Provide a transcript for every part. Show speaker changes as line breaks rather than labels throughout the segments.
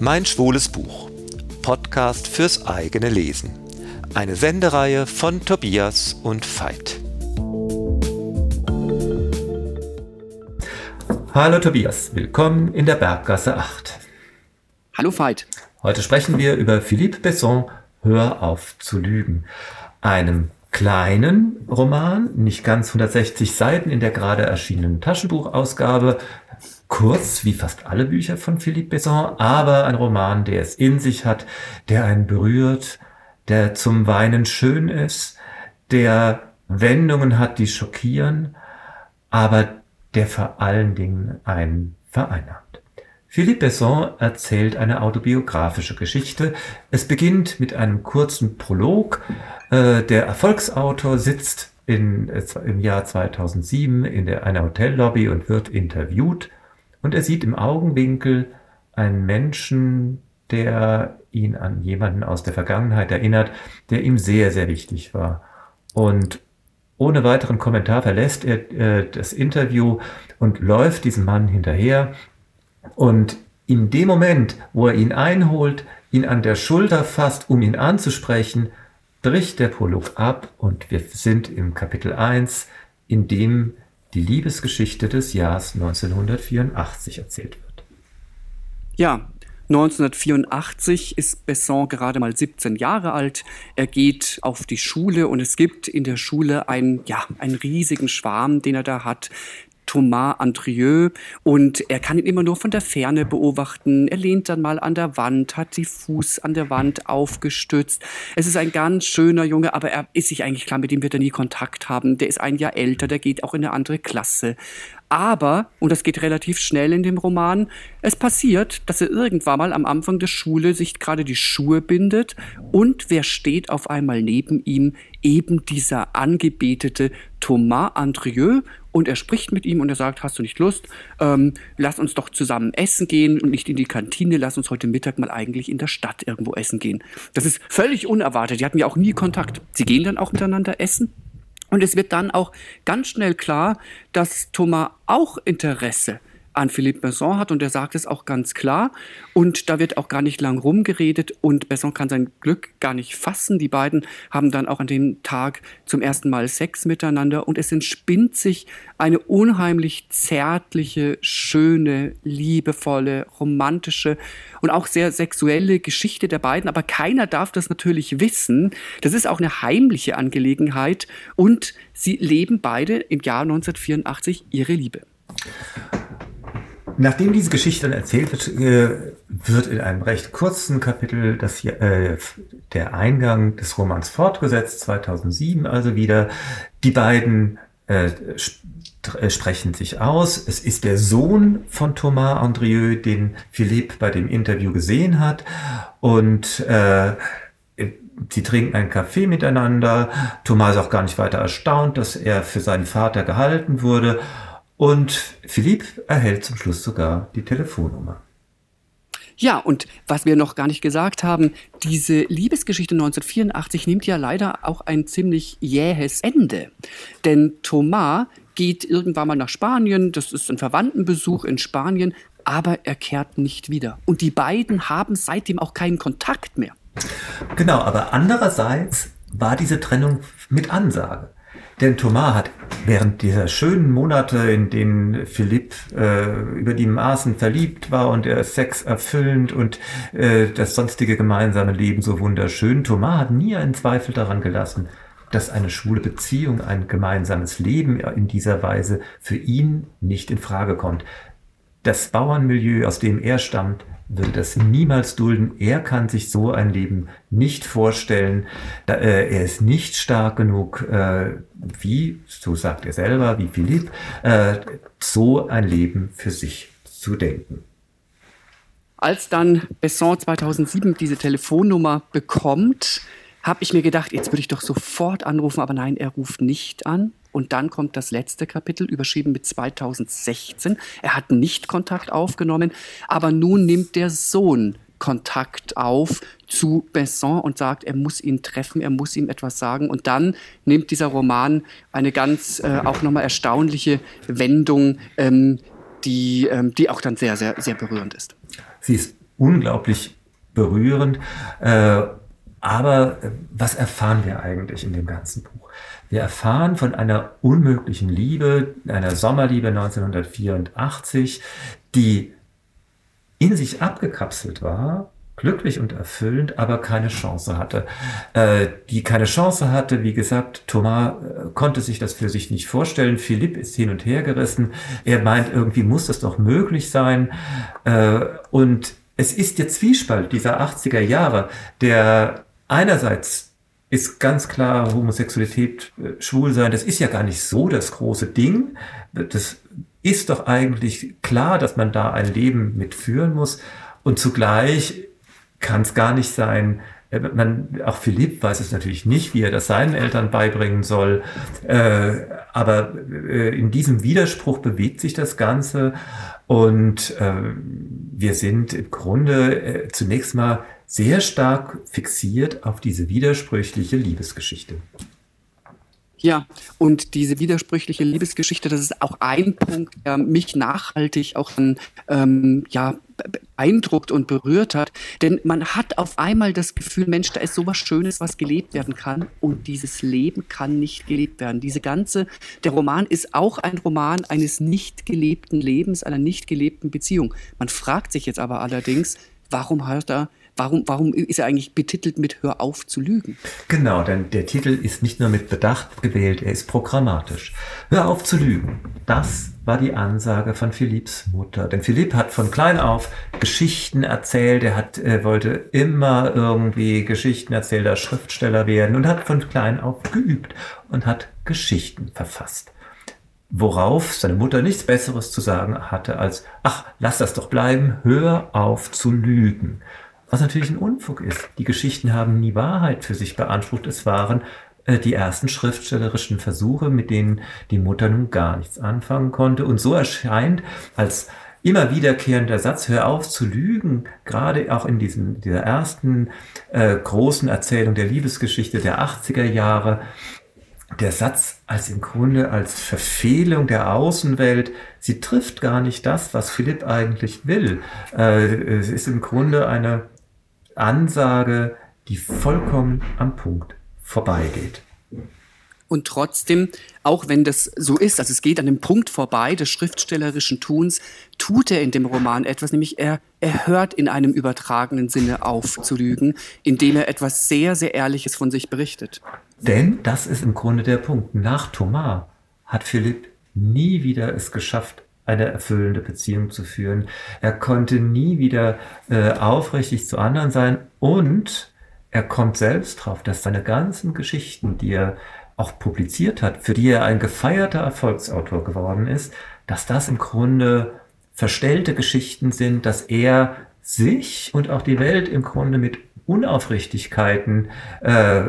Mein schwules Buch. Podcast fürs eigene Lesen. Eine Sendereihe von Tobias und Veit. Hallo Tobias, willkommen in der Berggasse 8.
Hallo Veit.
Heute sprechen wir über Philippe Besson Hör auf zu lügen, einem kleinen Roman, nicht ganz 160 Seiten in der gerade erschienenen Taschenbuchausgabe, kurz wie fast alle Bücher von Philippe Besson, aber ein Roman, der es in sich hat, der einen berührt, der zum Weinen schön ist, der Wendungen hat, die schockieren, aber der vor allen Dingen einen vereinnahmt. Philippe Besson erzählt eine autobiografische Geschichte. Es beginnt mit einem kurzen Prolog. Äh, der Erfolgsautor sitzt in, äh, im Jahr 2007 in der, einer Hotellobby und wird interviewt. Und er sieht im Augenwinkel einen Menschen, der ihn an jemanden aus der Vergangenheit erinnert, der ihm sehr, sehr wichtig war. Und ohne weiteren Kommentar verlässt er äh, das Interview und läuft diesem Mann hinterher. Und in dem Moment, wo er ihn einholt, ihn an der Schulter fasst, um ihn anzusprechen, bricht der Prolog ab und wir sind im Kapitel 1, in dem die Liebesgeschichte des Jahres 1984 erzählt wird.
Ja, 1984 ist Besson gerade mal 17 Jahre alt. Er geht auf die Schule und es gibt in der Schule einen, ja, einen riesigen Schwarm, den er da hat. Thomas Andrieux und er kann ihn immer nur von der Ferne beobachten. Er lehnt dann mal an der Wand, hat die Fuß an der Wand aufgestützt. Es ist ein ganz schöner Junge, aber er ist sich eigentlich klar, mit dem wird er nie Kontakt haben. Der ist ein Jahr älter, der geht auch in eine andere Klasse. Aber, und das geht relativ schnell in dem Roman, es passiert, dass er irgendwann mal am Anfang der Schule sich gerade die Schuhe bindet und wer steht auf einmal neben ihm? Eben dieser angebetete Thomas Andrieux und er spricht mit ihm und er sagt, hast du nicht Lust? Ähm, lass uns doch zusammen essen gehen und nicht in die Kantine, lass uns heute Mittag mal eigentlich in der Stadt irgendwo essen gehen. Das ist völlig unerwartet, die hatten ja auch nie Kontakt. Sie gehen dann auch miteinander essen und es wird dann auch ganz schnell klar, dass Thomas auch Interesse an Philippe Besson hat und er sagt es auch ganz klar und da wird auch gar nicht lang rumgeredet und Besson kann sein Glück gar nicht fassen. Die beiden haben dann auch an dem Tag zum ersten Mal Sex miteinander und es entspinnt sich eine unheimlich zärtliche, schöne, liebevolle, romantische und auch sehr sexuelle Geschichte der beiden, aber keiner darf das natürlich wissen. Das ist auch eine heimliche Angelegenheit und sie leben beide im Jahr 1984 ihre Liebe.
Nachdem diese Geschichte dann erzählt wird, äh, wird in einem recht kurzen Kapitel das, äh, der Eingang des Romans fortgesetzt, 2007 also wieder. Die beiden äh, äh, sprechen sich aus. Es ist der Sohn von Thomas Andrieux, den Philippe bei dem Interview gesehen hat. Und äh, sie trinken einen Kaffee miteinander. Thomas ist auch gar nicht weiter erstaunt, dass er für seinen Vater gehalten wurde. Und Philipp erhält zum Schluss sogar die Telefonnummer.
Ja, und was wir noch gar nicht gesagt haben, diese Liebesgeschichte 1984 nimmt ja leider auch ein ziemlich jähes Ende. Denn Thomas geht irgendwann mal nach Spanien, das ist ein Verwandtenbesuch in Spanien, aber er kehrt nicht wieder. Und die beiden haben seitdem auch keinen Kontakt mehr.
Genau, aber andererseits war diese Trennung mit Ansage. Denn Thomas hat während dieser schönen Monate, in denen Philipp äh, über die Maßen verliebt war und er Sex erfüllend und äh, das sonstige gemeinsame Leben so wunderschön, Thomas hat nie einen Zweifel daran gelassen, dass eine schwule Beziehung, ein gemeinsames Leben in dieser Weise für ihn nicht in Frage kommt. Das Bauernmilieu, aus dem er stammt, würde das niemals dulden. Er kann sich so ein Leben nicht vorstellen. Äh, er ist nicht stark genug, äh, wie, so sagt er selber, wie Philipp, äh, so ein Leben für sich zu denken.
Als dann Besson 2007 diese Telefonnummer bekommt, habe ich mir gedacht, jetzt würde ich doch sofort anrufen, aber nein, er ruft nicht an. Und dann kommt das letzte Kapitel, überschrieben mit 2016. Er hat nicht Kontakt aufgenommen, aber nun nimmt der Sohn Kontakt auf zu Besson und sagt, er muss ihn treffen, er muss ihm etwas sagen. Und dann nimmt dieser Roman eine ganz äh, auch nochmal erstaunliche Wendung, ähm, die, ähm, die auch dann sehr, sehr, sehr berührend ist.
Sie ist unglaublich berührend. Äh, aber äh, was erfahren wir eigentlich in dem ganzen Buch? Wir erfahren von einer unmöglichen Liebe, einer Sommerliebe 1984, die in sich abgekapselt war, glücklich und erfüllend, aber keine Chance hatte. Äh, die keine Chance hatte, wie gesagt, Thomas äh, konnte sich das für sich nicht vorstellen. Philipp ist hin und her gerissen. Er meint, irgendwie muss das doch möglich sein. Äh, und es ist der Zwiespalt dieser 80er Jahre, der einerseits ist ganz klar Homosexualität, äh, Schwulsein, das ist ja gar nicht so das große Ding. Das ist doch eigentlich klar, dass man da ein Leben mitführen muss. Und zugleich kann es gar nicht sein, äh, man, auch Philipp weiß es natürlich nicht, wie er das seinen Eltern beibringen soll. Äh, aber äh, in diesem Widerspruch bewegt sich das Ganze. Und äh, wir sind im Grunde äh, zunächst mal sehr stark fixiert auf diese widersprüchliche Liebesgeschichte.
Ja, und diese widersprüchliche Liebesgeschichte, das ist auch ein Punkt, der mich nachhaltig auch ähm, ja, beeindruckt und berührt hat. Denn man hat auf einmal das Gefühl, Mensch, da ist so was Schönes, was gelebt werden kann. Und dieses Leben kann nicht gelebt werden. Diese ganze, der Roman ist auch ein Roman eines nicht gelebten Lebens, einer nicht gelebten Beziehung. Man fragt sich jetzt aber allerdings, warum hat er Warum, warum ist er eigentlich betitelt mit Hör auf zu lügen?
Genau, denn der Titel ist nicht nur mit Bedacht gewählt, er ist programmatisch. Hör auf zu lügen. Das war die Ansage von Philipps Mutter. Denn Philipp hat von klein auf Geschichten erzählt. Er hat, er wollte immer irgendwie Geschichtenerzähler, Schriftsteller werden und hat von klein auf geübt und hat Geschichten verfasst. Worauf seine Mutter nichts Besseres zu sagen hatte als, ach, lass das doch bleiben, hör auf zu lügen. Was natürlich ein Unfug ist. Die Geschichten haben nie Wahrheit für sich beansprucht. Es waren äh, die ersten schriftstellerischen Versuche, mit denen die Mutter nun gar nichts anfangen konnte. Und so erscheint als immer wiederkehrender Satz, hör auf zu lügen, gerade auch in diesen, dieser ersten äh, großen Erzählung der Liebesgeschichte der 80er Jahre, der Satz als im Grunde als Verfehlung der Außenwelt, sie trifft gar nicht das, was Philipp eigentlich will. Äh, es ist im Grunde eine Ansage, die vollkommen am Punkt vorbeigeht.
Und trotzdem, auch wenn das so ist, also es geht an dem Punkt vorbei des schriftstellerischen Tuns, tut er in dem Roman etwas, nämlich er, er hört in einem übertragenen Sinne auf zu lügen, indem er etwas sehr, sehr Ehrliches von sich berichtet.
Denn das ist im Grunde der Punkt. Nach Thomas hat Philipp nie wieder es geschafft, eine erfüllende Beziehung zu führen. Er konnte nie wieder äh, aufrichtig zu anderen sein und er kommt selbst drauf, dass seine ganzen Geschichten, die er auch publiziert hat, für die er ein gefeierter Erfolgsautor geworden ist, dass das im Grunde verstellte Geschichten sind, dass er sich und auch die Welt im Grunde mit Unaufrichtigkeiten äh,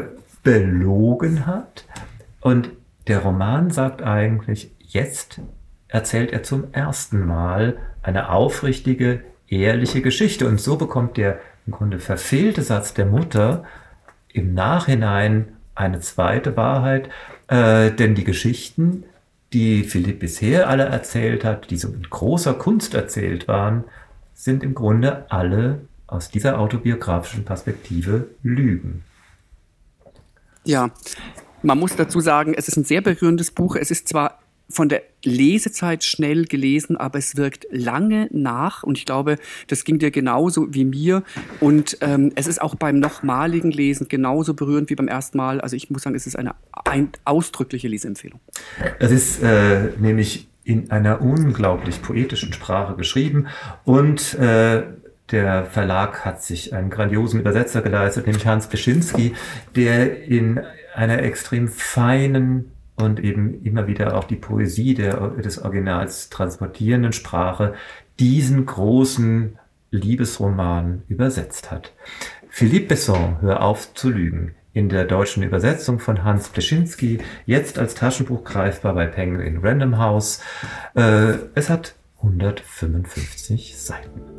belogen hat. Und der Roman sagt eigentlich, jetzt erzählt er zum ersten Mal eine aufrichtige, ehrliche Geschichte. Und so bekommt der im Grunde verfehlte Satz der Mutter im Nachhinein eine zweite Wahrheit, äh, denn die Geschichten, die Philipp bisher alle erzählt hat, die so mit großer Kunst erzählt waren, sind im Grunde alle aus dieser autobiografischen Perspektive Lügen.
Ja, man muss dazu sagen, es ist ein sehr berührendes Buch. Es ist zwar von der Lesezeit schnell gelesen, aber es wirkt lange nach und ich glaube, das ging dir genauso wie mir und ähm, es ist auch beim nochmaligen Lesen genauso berührend wie beim ersten Mal. Also ich muss sagen, es ist eine ein, ausdrückliche Leseempfehlung.
Es ist äh, nämlich in einer unglaublich poetischen Sprache geschrieben und äh, der Verlag hat sich einen grandiosen Übersetzer geleistet, nämlich Hans Beschinski, der in einer extrem feinen und eben immer wieder auch die Poesie der, des Originals transportierenden Sprache diesen großen Liebesroman übersetzt hat. Philippe Besson, Hör auf zu lügen, in der deutschen Übersetzung von Hans Pleschinski, jetzt als Taschenbuch greifbar bei Penguin Random House. Äh, es hat 155 Seiten.